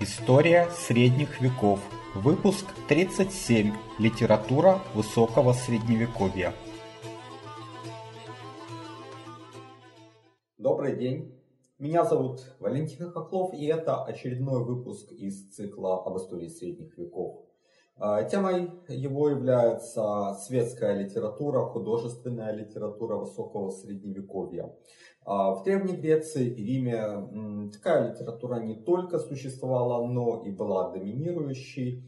История средних веков. Выпуск 37. Литература высокого средневековья. Добрый день. Меня зовут Валентин Хохлов, и это очередной выпуск из цикла об истории средних веков. А, темой его является светская литература, художественная литература высокого средневековья. А, в Древней Греции и Риме такая литература не только существовала, но и была доминирующей.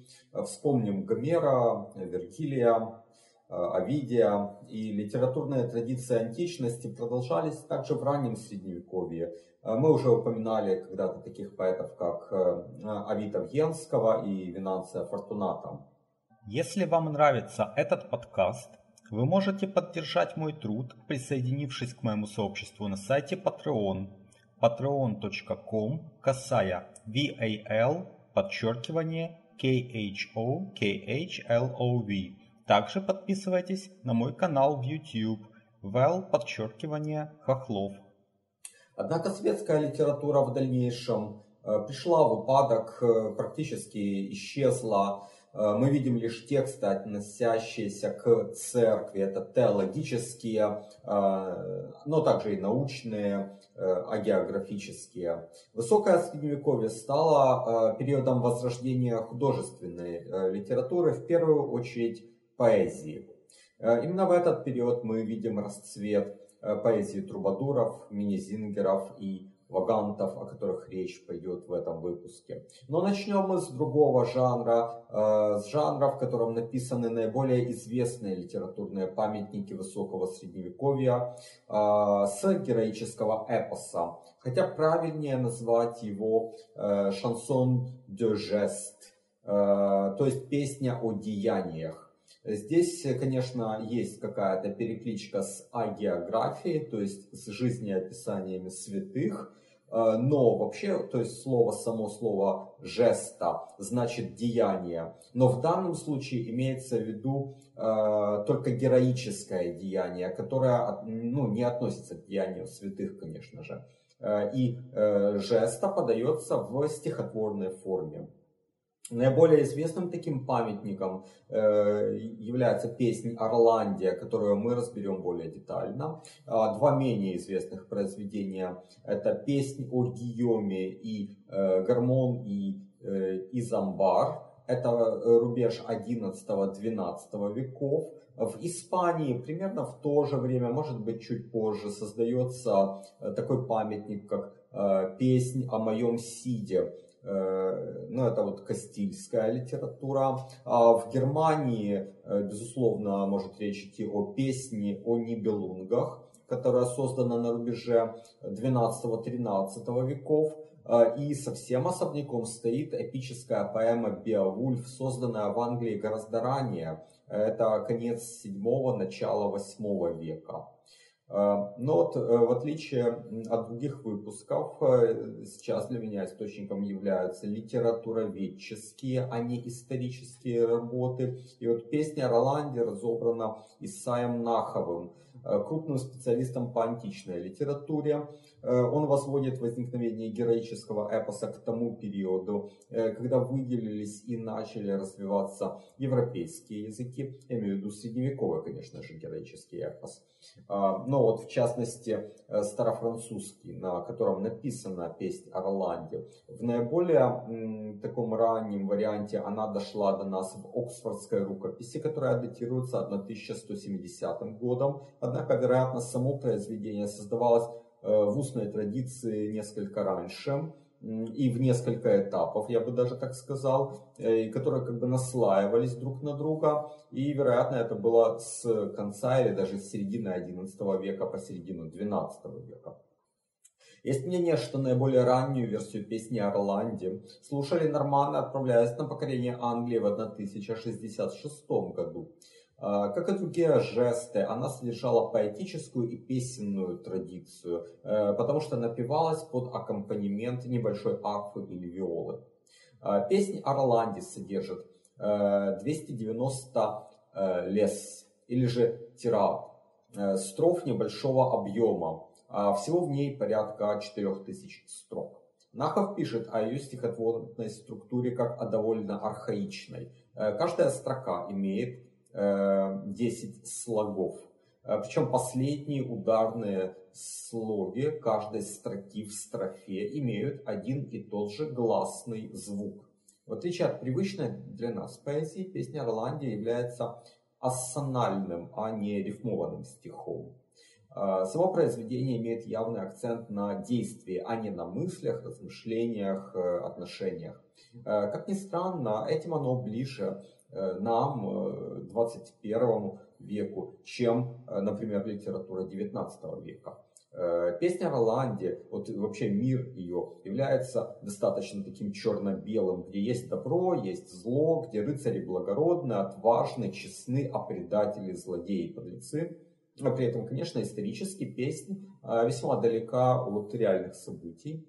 Вспомним Гомера, Вергилия, Овидия. И литературные традиции античности продолжались также в раннем Средневековье. Мы уже упоминали когда-то таких поэтов, как Авита Вьенского и Винанция Фортуната. Если вам нравится этот подкаст, вы можете поддержать мой труд, присоединившись к моему сообществу на сайте Patreon patreon.com касая VAL подчеркивание KHO KHLOV. Также подписывайтесь на мой канал в YouTube Val подчеркивание Хохлов. Однако светская литература в дальнейшем э, пришла в упадок, э, практически исчезла. Э, мы видим лишь тексты, относящиеся к церкви. Это теологические, э, но также и научные, э, агеографические. Высокое средневековье стало периодом возрождения художественной литературы, в первую очередь поэзии. Именно в этот период мы видим расцвет поэзии трубадуров, мини-зингеров и вагантов, о которых речь пойдет в этом выпуске. Но начнем мы с другого жанра, э, с жанра, в котором написаны наиболее известные литературные памятники высокого средневековья, э, с героического эпоса. Хотя правильнее назвать его э, шансон de geste, то есть песня о деяниях. Здесь, конечно, есть какая-то перекличка с агеографией, то есть с жизнеописаниями святых, Э, но вообще, то есть слово, само слово жеста значит деяние. Но в данном случае имеется в виду э, только героическое деяние, которое ну, не относится к деянию святых, конечно же. Э, и э, жеста подается в стихотворной форме. Наиболее известным таким памятником э, является песня «Орландия», которую мы разберем более детально. А, два менее известных произведения – это песня о Гийоме и э, Гармон и э, Изамбар. Это рубеж 11-12 веков. В Испании примерно в то же время, может быть чуть позже, создается такой памятник, как «Песнь о моем Сиде», Э, ну, это вот Кастильская литература. А в Германии, э, безусловно, может речь идти о песне о Нибелунгах, которая создана на рубеже 12-13 веков. Э, и совсем особняком стоит эпическая поэма Беовульф, созданная в Англии гораздо ранее. Это конец 7 начало 8 века. А, но вот э, в отличие от других выпусков, э, сейчас для меня источником являются литературоведческие, а не исторические работы. И вот песня Роланде разобрана Исаем Наховым, э, крупным специалистом по античной литературе. Он возводит возникновение героического эпоса к тому периоду, когда выделились и начали развиваться европейские языки, я имею в виду средневековый, конечно же, героический эпос. А, но вот в частности э, старофранцузский, на котором написана песня о Роланде. В наиболее таком раннем варианте она дошла до нас в Оксфордской рукописи, которая датируется 1170 годом. Однако, вероятно, само произведение создавалось э, в устной традиции несколько раньше и в несколько этапов, я бы даже так сказал, э, которые как бы наслаивались друг на друга. И, вероятно, это было с конца или даже с середины XI века по середину XII века. Есть мнение, что наиболее раннюю версию песни Орланде слушали норманы, отправляясь на покорение Англии в 1066 году. А, как и другие жесты, она содержала поэтическую и песенную традицию, э, потому что напевалась под аккомпанемент небольшой арфы или виолы. А, песнь Орланди содержит 290 э, э, лес или же тират, строф небольшого объема. А всего в ней порядка 4000 строк. Нахов пишет о ее стихотворной структуре как о довольно архаичной. Каждая строка имеет 10 слогов. Причем последние ударные слоги каждой строки в строфе имеют один и тот же гласный звук. В отличие от привычной для нас поэзии, песня Орландия является ассональным, а не рифмованным стихом. А, само произведение имеет явный акцент на действии, а не на мыслях, размышлениях, э, отношениях. Э, как ни странно, этим оно ближе э, нам, 21 веку, чем, например, литература 19 века. Песня Роланде, вот вообще мир ее, является достаточно таким черно-белым, где есть добро, есть зло, где рыцари благородны, отважны, честны, а предатели, злодеи, подлецы – но при этом, конечно, исторически песня весьма далека от реальных событий,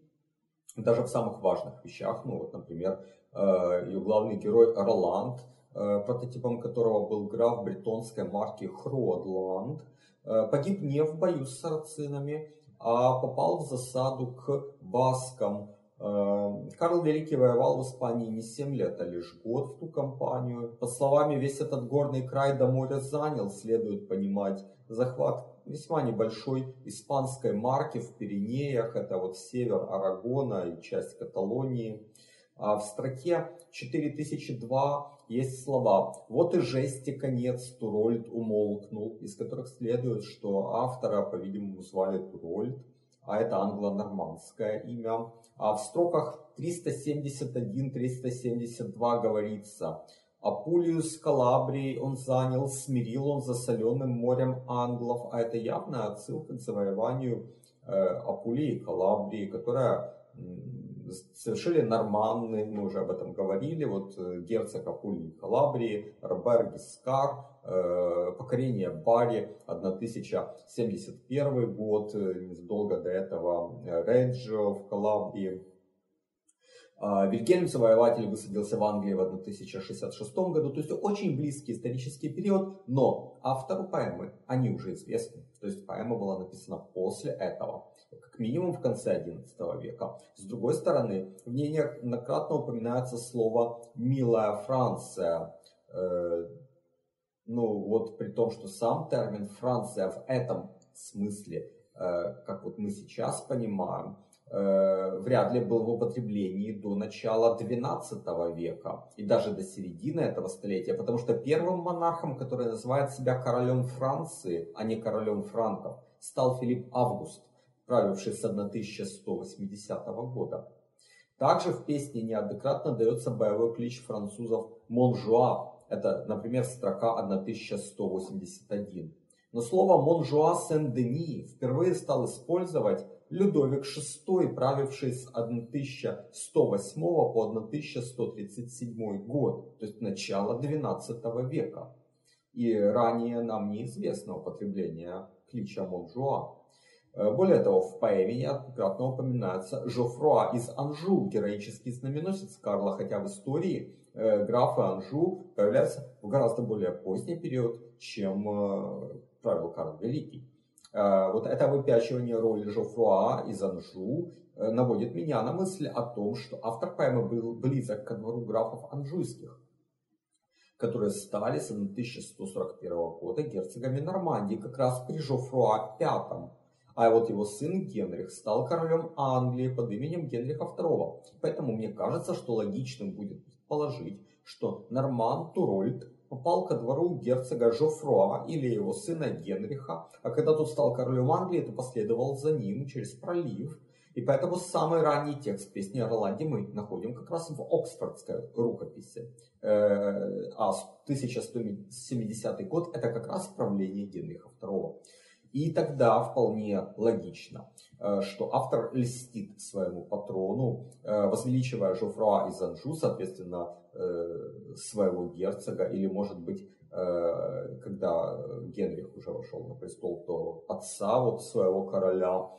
даже в самых важных вещах. Ну вот, например, ее главный герой Роланд, прототипом которого был граф бретонской марки Хродланд, погиб не в бою с сарацинами, а попал в засаду к баскам, Эм, Карл Великий воевал в Испании не 7 лет, а лишь год в ту кампанию. По словам, весь этот горный край до моря занял, следует понимать. Захват весьма небольшой испанской марки в Пиренеях, это вот север Арагона и часть Каталонии. А в строке 4002 есть слова «Вот и жести конец Турольд умолкнул», из которых следует, что автора, по-видимому, звали Турольд а это англо-нормандское имя. А в строках 371-372 говорится Апулиус Калабрии он занял, смирил он засоленным морем англов. А это явная отсылка к завоеванию э, Апулии Калабрии, которая совершили норманны, мы уже об этом говорили, вот э, герцог Апулии Калабрии, Робер Гискар, э, покорение Бари, 1071 год, э, незадолго до этого Реджио в Калабрии. А, Вильгельм Завоеватель высадился в Англии в 1066 году, то есть очень близкий исторический период, но автору поэмы они уже известны, то есть поэма была написана после этого как минимум в конце XI века. С другой стороны, в ней неоднократно упоминается слово «милая Франция». Э, ну вот при том, что сам термин «Франция» в этом смысле, э, как вот мы сейчас понимаем, э, вряд ли был в употреблении до начала XII века и даже до середины этого столетия, потому что первым монархом, который называет себя королем Франции, а не королем франков, стал Филипп Август правивший с 1180 года. Также в песне неоднократно дается боевой клич французов «Монжуа». Это, например, строка 1181. Но слово «Монжуа Сен-Дени» впервые стал использовать Людовик VI, правивший с 1108 по 1137 год, то есть начало XII века. И ранее нам неизвестно употребление клича Монжуа. Э, более того, в поэме неоднократно упоминается Жофруа из Анжу, героический знаменосец Карла, хотя в истории э, графы Анжу появляются в гораздо более поздний период, чем э, правил Карл Великий. Вот это выпячивание роли Жофруа из Анжу наводит меня на мысль о том, что автор поэмы был близок ко двору графов анжуйских, которые стали с 1141 года герцогами Нормандии, как раз при Жофруа V, а вот его сын Генрих стал королем Англии под именем Генриха II. Поэтому мне кажется, что логичным будет предположить, что Норман Турольд попал ко двору герцога Жофруа или его сына Генриха, а когда тот стал королем Англии, то последовал за ним через пролив. И поэтому самый ранний текст песни о Роланде мы находим как раз в Оксфордской рукописи. Э, а 1170 год это как раз правление Генриха II. И тогда вполне логично, что автор льстит своему патрону, э, возвеличивая Жофруа из Анжу, соответственно, э, своего герцога, или, может быть, когда Генрих уже вошел на престол, то отца вот своего короля.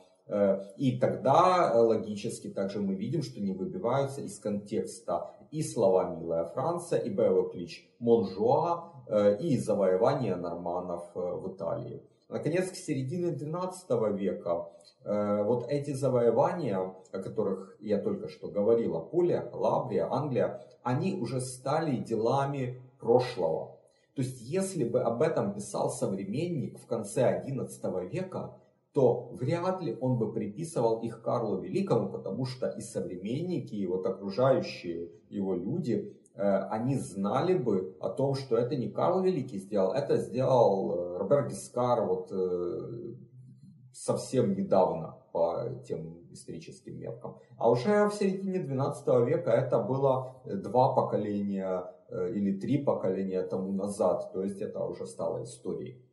И тогда логически также мы видим, что не выбиваются из контекста и слова «Милая Франция», и боевой клич «Монжуа», и завоевание норманов в Италии. Наконец, к середине XII века э, вот эти завоевания, о которых я только что говорил, Апулия, Лабрия, Англия, они уже стали делами прошлого. То есть, если бы об этом писал современник в конце XI века, то вряд ли он бы приписывал их Карлу Великому, потому что и современники, и вот окружающие его люди, они знали бы о том, что это не Карл Великий сделал, это сделал э, Роберт Гискар вот э, совсем недавно по тем историческим меркам. А уже в середине 12 века это было два поколения или три поколения тому назад, то есть это уже стало историей.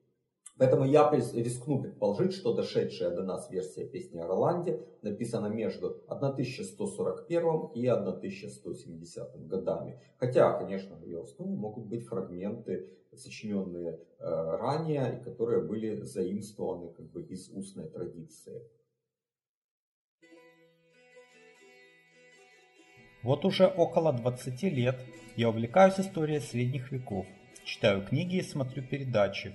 Поэтому я рискну предположить, что дошедшая до нас версия песни о Роланде написана между 1141 и 1170 годами. Хотя, конечно, в ее основе могут быть фрагменты, сочиненные э, ранее и которые были заимствованы как бы из устной традиции. Вот уже около 20 лет я увлекаюсь историей средних веков, читаю книги и смотрю передачи,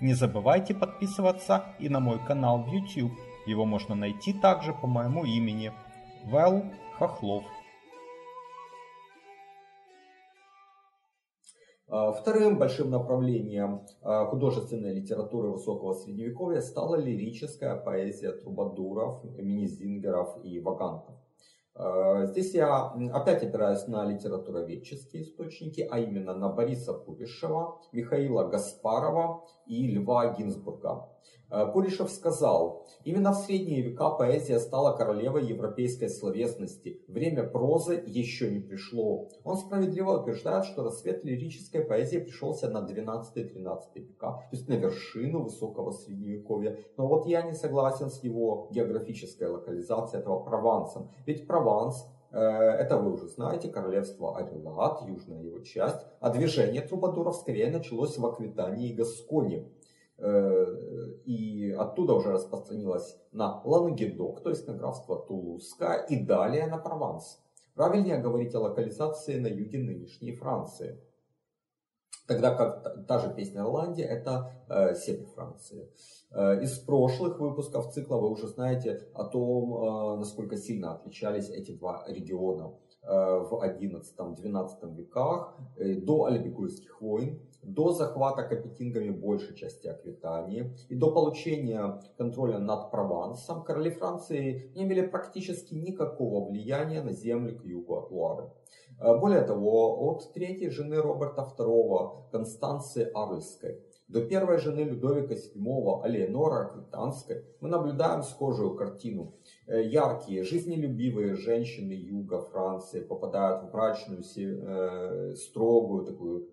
Не забывайте подписываться и на мой канал в YouTube. Его можно найти также по моему имени Вэл Хохлов. А, вторым большим направлением а, художественной литературы высокого средневековья стала лирическая поэзия трубадуров, минизингеров и вагантов. А, здесь я опять опираюсь на литературоведческие источники, а именно на Бориса Пуришева, Михаила Гаспарова и Льва Гинзбурга. Пуришев сказал, именно в средние века поэзия стала королевой европейской словесности. Время прозы еще не пришло. Он справедливо утверждает, что рассвет лирической поэзии пришелся на 12-13 века, то есть на вершину высокого средневековья. Но вот я не согласен с его географической локализацией этого Провансом. Ведь Прованс это вы уже знаете, королевство Арелат, южная его часть, а движение трубадуров скорее началось в Аквитании и Гасконе. Э, и оттуда уже распространилась на Лангедок, то есть на графство Тулузское, и далее на Прованс. Правильнее говорить о локализации на юге нынешней Франции. Тогда как та же песня Ирландии это э, север Франции. Э, из прошлых выпусков цикла вы уже знаете о том, э, насколько сильно отличались эти два региона э, в XI-XII веках э, до Альбегойских войн до захвата капетингами большей части Аквитании и до получения контроля над Провансом короли Франции не имели практически никакого влияния на земли к югу от Луары. Э, более того, от третьей жены Роберта II, Констанции Арльской, до первой жены Людовика VII, Алиенора Аквитанской, мы наблюдаем схожую картину. Э, яркие, жизнелюбивые женщины юга Франции попадают в брачную, э, строгую такую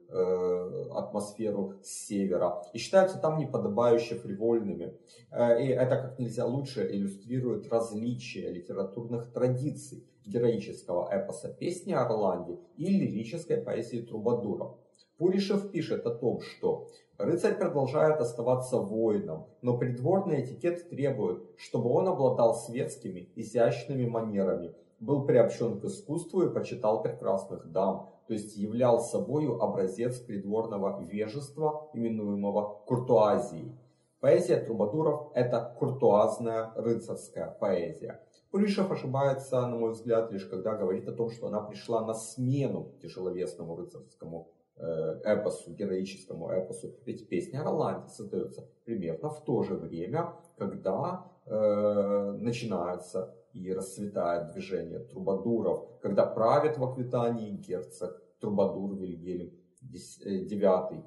атмосферу с севера и считаются там неподобающе фривольными. И это как нельзя лучше иллюстрирует различия литературных традиций героического эпоса «Песни Орланди» и лирической поэзии Трубадуров. Пуришев пишет о том, что рыцарь продолжает оставаться воином, но придворный этикет требует, чтобы он обладал светскими, изящными манерами, был приобщен к искусству и почитал прекрасных дам, то есть являл собою образец придворного вежества, именуемого куртуазией. Поэзия трубадуров – это куртуазная рыцарская поэзия. Пуришев ошибается, на мой взгляд, лишь когда говорит о том, что она пришла на смену тяжеловесному рыцарскому Э, эпосу, героическому эпосу. Ведь песня о Роланде создается примерно в то же время, когда э, начинается и расцветает движение трубадуров, когда правит в Аквитании герцог Трубадур Вильгельм IX. Э,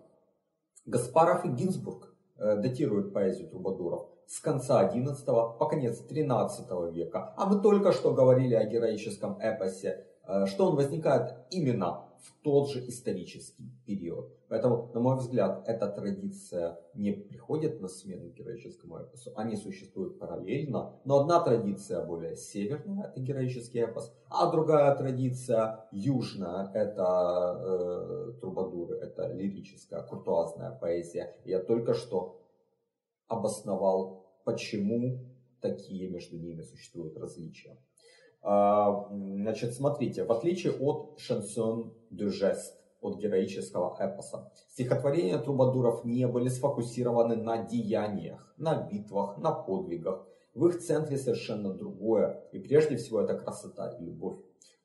Гаспаров и Гинзбург э, датируют поэзию трубадуров с конца XI по конец XIII века. А мы только что говорили о героическом эпосе, э, что он возникает именно в тот же исторический период. Поэтому, на мой взгляд, эта традиция не приходит на смену героическому эпосу, они существуют параллельно, но одна традиция более северная, это героический эпос, а другая традиция южная, это э, трубадуры, это лирическая, куртуазная поэзия. Я только что обосновал, почему такие между ними существуют различия. А, значит, смотрите, в отличие от шансон de geste, от героического эпоса, стихотворения трубадуров не были сфокусированы на деяниях, на битвах, на подвигах. В их центре совершенно другое, и прежде всего это красота и любовь.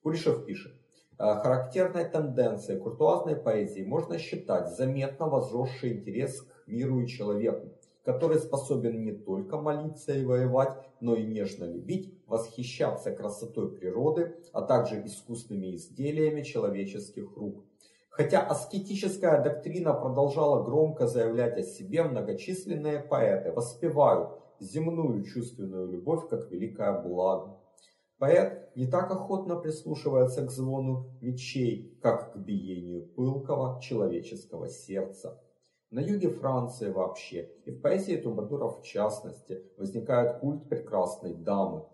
Кулешев пишет, «Э, Характерной тенденцией куртуазной поэзии можно считать заметно возросший интерес к миру и человеку, который способен не только молиться и воевать, но и нежно любить, восхищаться красотой природы, а также искусственными изделиями человеческих рук. Хотя аскетическая доктрина продолжала громко заявлять о себе, многочисленные поэты воспевают земную чувственную любовь как великое благо. Поэт не так охотно прислушивается к звону мечей, как к биению пылкого человеческого сердца. На юге Франции вообще, и в поэзии Трубадуров в частности, возникает культ прекрасной дамы.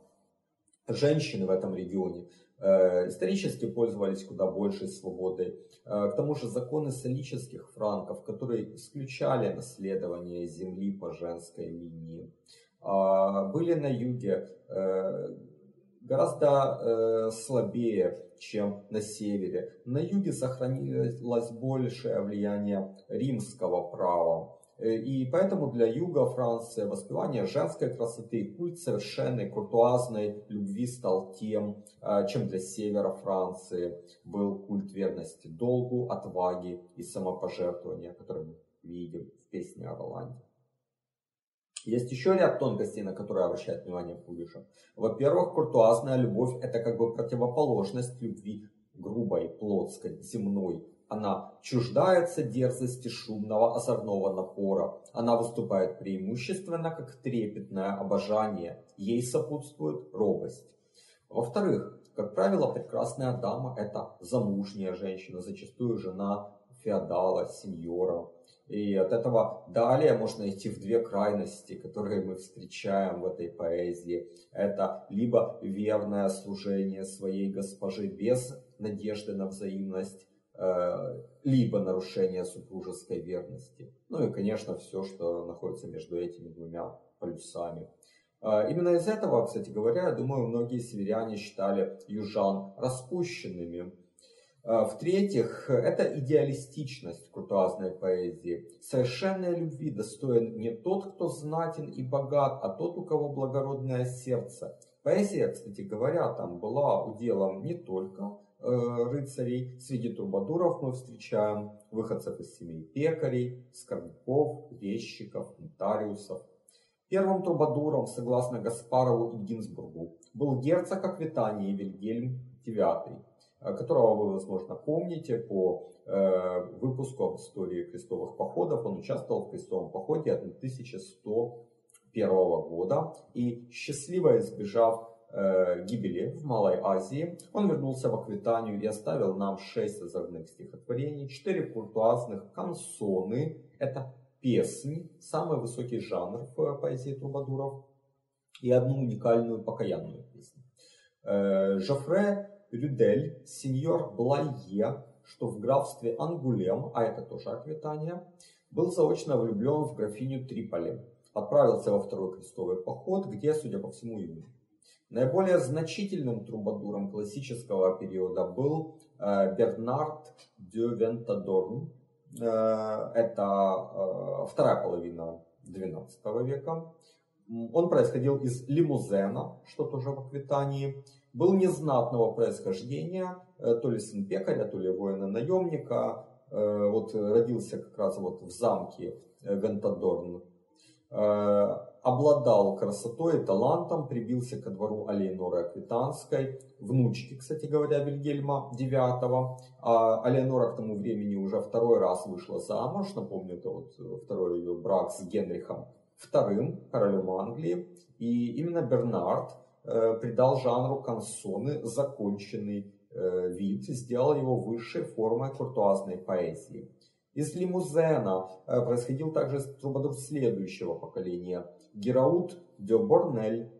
Женщины в этом регионе э, исторически пользовались куда большей свободой. Э, к тому же законы солических франков, которые исключали наследование земли по женской линии, э, были на юге э, гораздо э, слабее, чем на севере. На юге сохранилось большее влияние римского права. Э, и поэтому для юга Франции воспевание женской красоты и культ совершенной куртуазной любви стал тем, э, чем для севера Франции был культ верности долгу, отваги и самопожертвования, который мы видим в песне о Роланде. Есть еще ряд тонкостей, на которые обращает внимание Кулишев. Во-первых, куртуазная любовь – это как бы противоположность любви грубой, плотской, земной. Она чуждается дерзости шумного озорного напора. Она выступает преимущественно как трепетное обожание. Ей сопутствует робость. Во-вторых, как правило, прекрасная дама – это замужняя женщина, зачастую жена феодала, сеньора. И от этого далее можно идти в две крайности, которые мы встречаем в этой поэзии. Это либо верное служение своей госпожи без надежды на взаимность, э, либо нарушение супружеской верности. Ну и, конечно, все, что находится между этими двумя полюсами. Э, именно из этого, кстати говоря, я думаю, многие северяне считали южан распущенными, в-третьих, это идеалистичность куртуазной поэзии. Совершенной любви достоин не тот, кто знатен и богат, а тот, у кого благородное сердце. Поэзия, кстати говоря, там была уделом не только э, рыцарей. Среди трубадуров мы встречаем выходцев из семей пекарей, скорняков, резчиков, нотариусов. Первым трубадуром, согласно Гаспарову и Гинзбургу, был герцог Аквитании Вильгельм IX. Э, которого вы, возможно, помните по э, выпуску об истории крестовых походов. Он участвовал в крестовом походе 1101 года и, счастливо избежав э, гибели в Малой Азии, он вернулся в Аквитанию и оставил нам шесть озорных стихотворений, четыре куртуазных канцоны, это песни, самый высокий жанр в поэзии трубадуров, и одну уникальную покаянную песню. Жофре Рюдель, сеньор Блайе, что в графстве Ангулем, а это тоже Аквитания, был заочно влюблен в графиню Триполи. Отправился во второй крестовый поход, где, судя по всему, и Наиболее значительным трубадуром классического периода был э, Бернард де Вентадорн. Э, это э, вторая половина XII века. Он происходил из Лимузена, что тоже в Аквитании. Был незнатного происхождения, э, то ли сын пекаря, то ли воина-наемника, э, вот родился как раз вот в замке э, Вентадорн, обладал красотой и талантом, прибился ко двору Алейноры Аквитанской, внучки, кстати говоря, Вильгельма IX. А Алейнора к тому времени уже второй раз вышла замуж, напомню, это вот второй ее брак с Генрихом II, королем Англии. И именно Бернард Э, придал жанру консоны законченный вид сделал его высшей формой куртуазной поэзии. Из лимузена происходил также трубадур следующего поколения – Гераут де Борнель.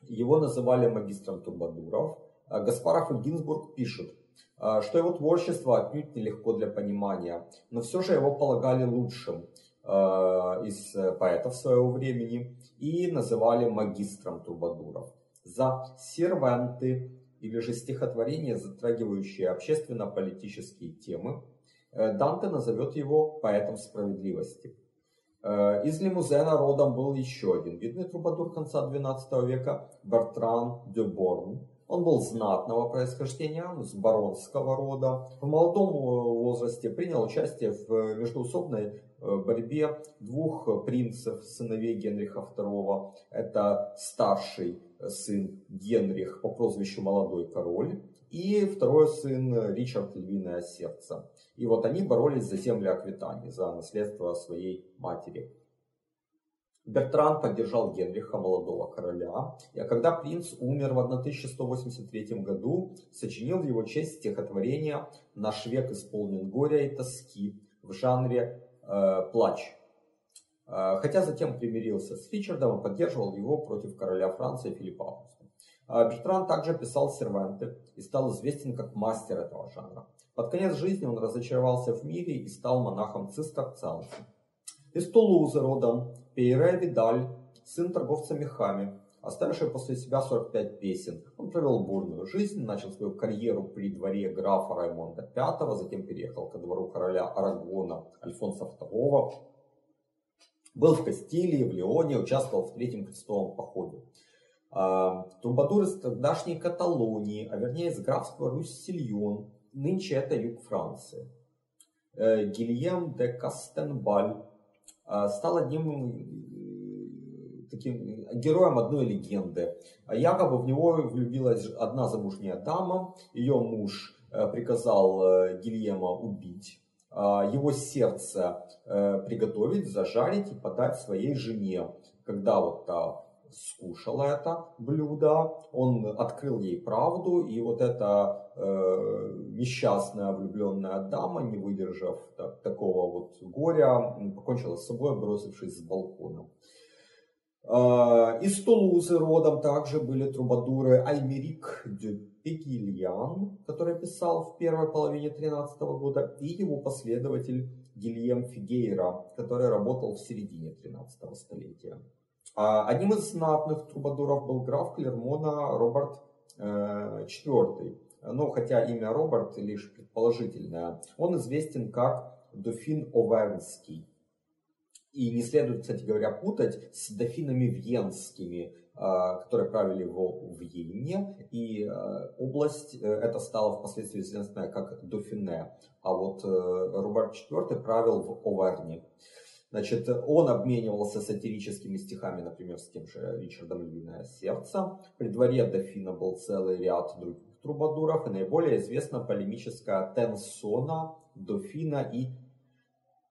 Его называли магистром трубадуров. Гаспаров и Гинзбург пишут, что его творчество отнюдь нелегко для понимания, но все же его полагали лучшим из поэтов своего времени и называли магистром трубадуров. За серванты или же стихотворения, затрагивающие общественно-политические темы, э, Данте назовет его поэтом справедливости. Э, из Лимузена родом был еще один видный трубадур конца XII века Бертран де Борн. Он был знатного происхождения, с баронского рода. В молодом э, возрасте принял участие в междуусобной борьбе двух принцев, сыновей Генриха II. Это старший сын Генрих по прозвищу Молодой Король и второй сын Ричард Львиное Сердце. И вот они боролись за земли Аквитании, за наследство своей матери. Бертран поддержал Генриха, молодого короля, и когда принц умер в 1183 году, сочинил в его честь стихотворение «Наш век исполнен горя и тоски» в жанре э, плач. А, хотя затем примирился с Ричардом и поддерживал его против короля Франции Филиппа Августа. А, Бертран также писал серванты и стал известен как мастер этого жанра. Под конец жизни он разочаровался в мире и стал монахом цистерцианцем. Из Тулузы родом Пейре Видаль, сын торговца мехами, оставивший после себя 45 песен. Он провел бурную жизнь, начал свою карьеру при дворе графа Раймонда V, затем переехал ко двору короля Арагона Альфонса II, был в Кастилии, в Лионе, участвовал в Третьем крестовом походе. А, Трубадур из тогдашней Каталонии, а вернее из графства Руссильон, нынче это юг Франции. Э, Гильем де Кастенбаль а, стал одним э, таким героем одной легенды. Якобы в него влюбилась одна замужняя дама, ее муж э, приказал Гильема убить а, его сердце э, приготовить, зажарить и подать своей жене. Когда вот скушала это блюдо, он открыл ей правду, и вот эта э, несчастная влюбленная дама, не выдержав так, такого вот горя, покончила с собой, бросившись с балкона. Э, из Тулузы родом также были трубадуры Альмерик де Пегильян, который писал в первой половине 13 года, и его последователь Гильем Фигейра, который работал в середине 13 столетия. А одним из знатных трубадуров был граф Клермона Роберт IV. Э, Но хотя имя Роберт лишь предположительное, он известен как Дофин Овернский. И не следует, кстати говоря, путать с дофинами венскими, а, которые правили в Вене, и а, область э, эта стала впоследствии известная как Дофине, а вот э, Рубард IV правил в Оверне. Значит, он обменивался сатирическими стихами, например, с тем же Ричардом Львиное Сердце. При дворе Дофина был целый ряд других трубадуров, и наиболее известна полемическая Тенсона, Дофина и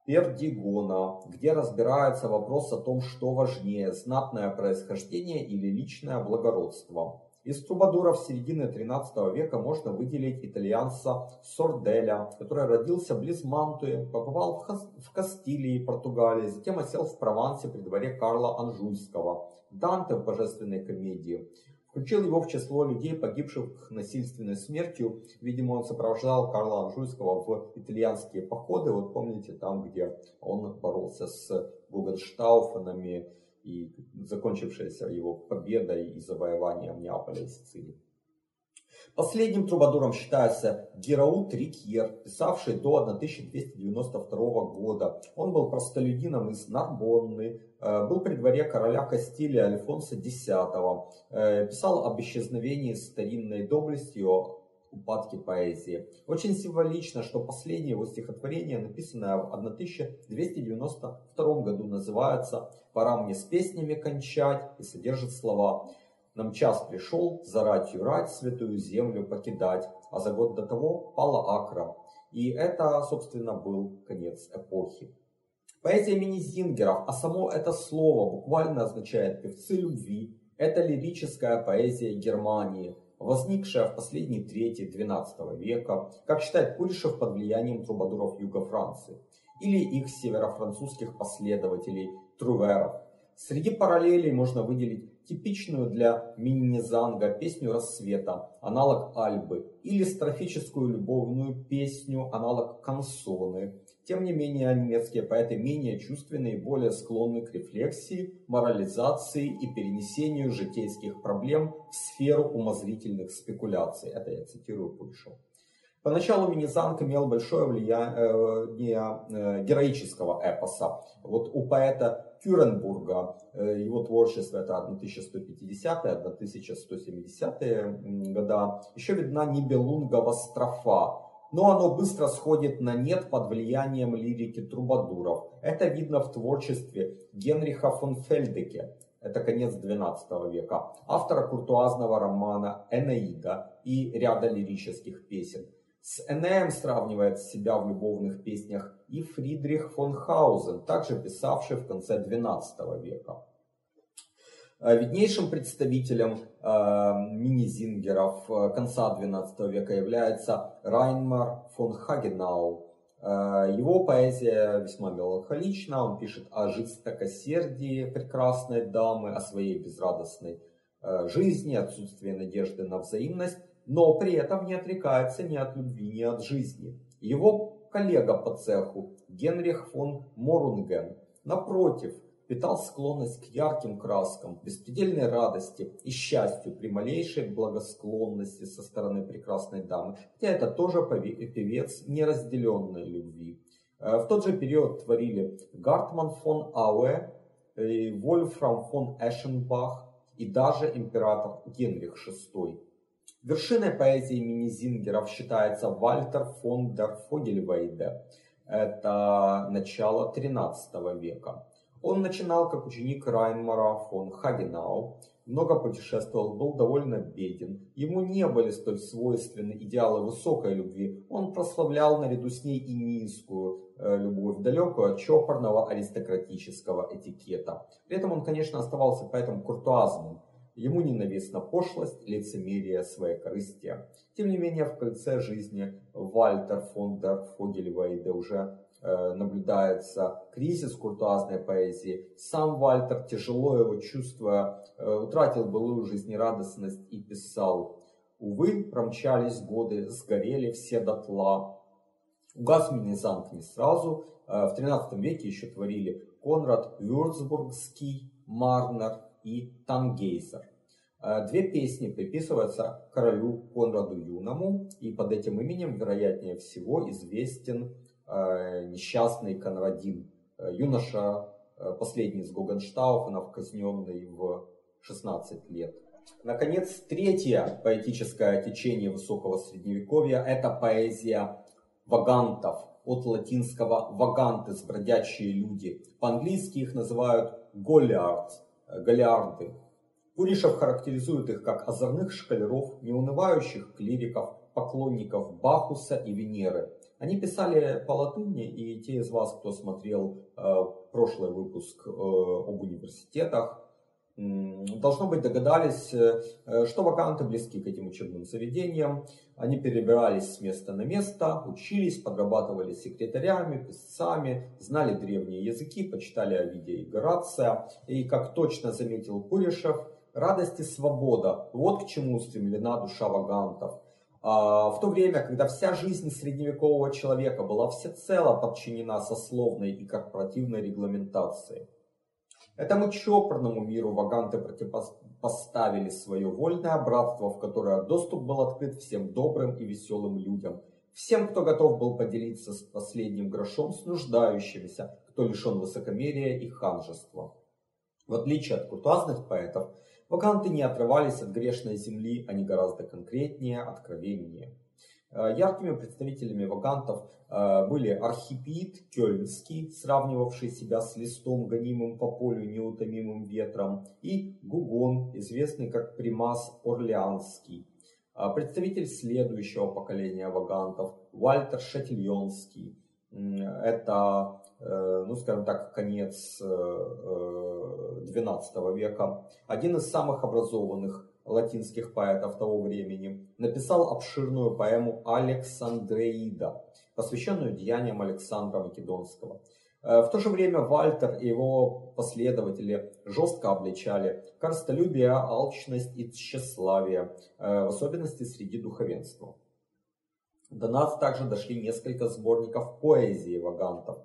Пердигона, где разбирается вопрос о том, что важнее, знатное происхождение или личное благородство. Из трубадуров середины 13 века можно выделить итальянца Сорделя, который родился близ Мантуи, побывал в Кастилии, Португалии, затем осел в Провансе при дворе Карла Анжуйского, Данте в божественной комедии, включил его в число людей, погибших насильственной смертью. Видимо, он сопровождал Карла Анжуйского в итальянские походы. Вот помните, там, где он боролся с Гугенштауфенами и закончившаяся его победой и завоеванием Неаполя и Сицилии. Последним трубадуром считается Гераут Рикьер, писавший до 1292 года. Он был простолюдином из Нарбонны, э, был при дворе короля Кастилии Альфонса X, э, писал об исчезновении старинной доблести, упадке поэзии. Очень символично, что последнее его стихотворение, написанное в 1292 году, называется «Пора мне с песнями кончать» и содержит слова нам час пришел за ратью рать святую землю покидать, а за год до того пала Акра. И это, собственно, был конец эпохи. Поэзия мини-зингеров, а само это слово буквально означает «певцы любви». Это лирическая поэзия Германии, возникшая в последней трети XII века, как считает Кулишев, под влиянием трубадуров Юга Франции, или их северофранцузских последователей Труверов. Среди параллелей можно выделить типичную для Миннезанга песню рассвета, аналог Альбы, или строфическую любовную песню, аналог Консоны. Тем не менее, немецкие поэты менее чувственные и более склонны к рефлексии, морализации и перенесению житейских проблем в сферу умозрительных спекуляций. Это я цитирую Пульшева. Поначалу Минизанг имел большое влияние э, героического эпоса. Вот у поэта Кюренбурга, э, его творчество это 1150-1170 года, еще видна Нибелунгова строфа. Но оно быстро сходит на нет под влиянием лирики трубадуров. Это видно в творчестве Генриха фон Фельдеке, это конец XII века, автора куртуазного романа «Энеида» и ряда лирических песен. С Энеем сравнивает себя в любовных песнях и Фридрих фон Хаузен, также писавший в конце XII века. Э, виднейшим представителем э, мини-зингеров э, конца XII века является Райнмар фон Хагенау. Его поэзия весьма меланхолична, он пишет о жестокосердии прекрасной дамы, о своей безрадостной жизни, отсутствии надежды на взаимность но при этом не отрекается ни от любви, ни от жизни. Его коллега по цеху Генрих фон Морунген, напротив, питал склонность к ярким краскам, беспредельной радости и счастью при малейшей благосклонности со стороны прекрасной дамы, хотя это тоже певец неразделенной любви. Э, в тот же период творили Гартман фон Ауэ, Вольфрам фон Эшенбах и даже император Генрих VI. Вершиной поэзии мини-зингеров считается Вальтер фон дер Фогельвейде. Это начало 13 века. Он начинал как ученик Райнмара фон Хагенау, много путешествовал, был довольно беден. Ему не были столь свойственны идеалы высокой любви. Он прославлял наряду с ней и низкую э, любовь, далекую от чопорного аристократического этикета. При этом он, конечно, оставался поэтом куртуазным. Ему ненавистна пошлость, лицемерие, своекорыстие. Тем не менее, в конце жизни Вальтер фон дер Фогельвейде уже наблюдается кризис куртуазной поэзии. Сам Вальтер, тяжело его чувствуя, э, утратил былую жизнерадостность и писал «Увы, промчались годы, сгорели все дотла». Угас Минизанг не сразу. Э, в 13 веке еще творили Конрад Вюрцбургский, Марнер, и Тангейзер. Э, две песни приписываются королю Конраду Юному, и под этим именем, вероятнее всего, известен э, несчастный Конрадин, э, юноша, последний из Гогенштауфенов, казненный в 16 лет. Наконец, третье поэтическое течение высокого средневековья – это поэзия вагантов, от латинского «вагантес» – бродячие люди. По-английски их называют «голлиардс», галиарды. Куришев характеризует их как озорных шкалеров, неунывающих клириков, поклонников Бахуса и Венеры. Они писали по латыни, и те из вас, кто смотрел э, прошлый выпуск э, об университетах, должно быть, догадались, э, что ваканты близки к этим учебным заведениям. Они перебирались с места на место, учились, подрабатывали секретарями, писцами, знали древние языки, почитали Овидия и Горация. И, как точно заметил Куришев, радость и свобода – вот к чему стремлена душа вагантов. А в то время, когда вся жизнь средневекового человека была всецело подчинена сословной и корпоративной регламентации – Этому чопорному миру ваганты противопоставили свое вольное братство, в которое доступ был открыт всем добрым и веселым людям, всем, кто готов был поделиться с последним грошом с нуждающимися, кто лишен высокомерия и ханжества. В отличие от куртуазных поэтов, ваганты не отрывались от грешной земли, они гораздо конкретнее, откровеннее. Э, яркими представителями вагантов э, были Архипиид Кёльнский, сравнивавший себя с листом, гонимым по полю неутомимым ветром, и Гугон, известный как Примас Орлеанский. Э, представитель следующего поколения вагантов Вальтер Шатильонский. Это, ну скажем так, конец XII века. Один из самых образованных латинских поэтов того времени, написал обширную поэму «Александреида», посвященную деяниям Александра Македонского. Э, в то же время Вальтер и его последователи жестко обличали корыстолюбие, алчность и тщеславие, э, в особенности среди духовенства. До нас также дошли несколько сборников поэзии вагантов,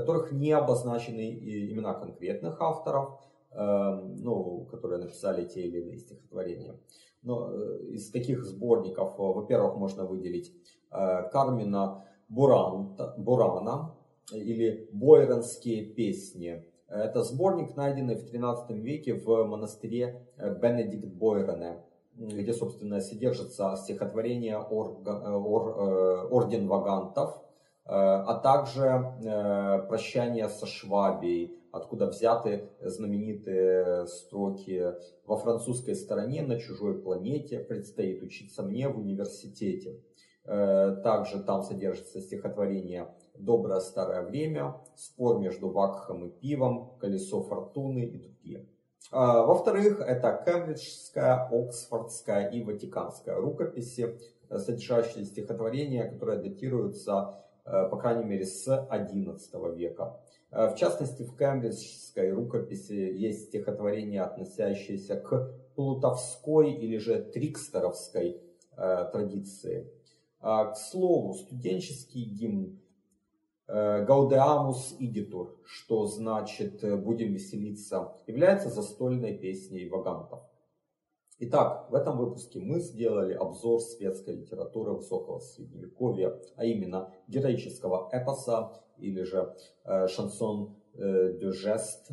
которых не обозначены имена конкретных авторов, Эм, ну, которые написали те или иные стихотворения. Но э, из таких сборников, э, во-первых, можно выделить э, Кармина Буран, Бурана или Бойронские песни. Это сборник, найденный в XIII веке в монастыре Бенедикт Бойроне, где, собственно, содержится стихотворение ор, ор, Орден Вагантов, а также Прощание со Швабией, откуда взяты знаменитые строки «Во французской стороне, на чужой планете, предстоит учиться мне в университете». Э, также там содержится стихотворение «Доброе старое время», «Спор между вакхом и пивом», «Колесо фортуны» и другие. Во-вторых, это кембриджская, оксфордская и ватиканская рукописи, содержащие стихотворения, которые датируются, э, по крайней мере, с XI века. Э, в частности, в кембриджской рукописи есть стихотворение, относящееся к плутовской или же трикстеровской э, традиции. А, к слову, студенческий гимн Гаудеамус Идитур, что значит «будем веселиться», является застольной песней вагантов. Итак, в этом выпуске мы сделали обзор светской литературы высокого средневековья, а именно героического эпоса или же э, шансон э, де жест,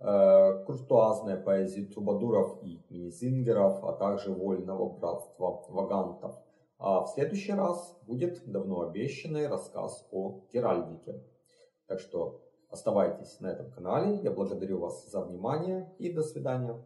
э, куртуазная поэзия трубадуров и мизингеров, а также вольного братства вагантов. А в следующий раз будет давно обещанный рассказ о Геральдике. Так что оставайтесь на этом канале. Я благодарю вас за внимание и до свидания.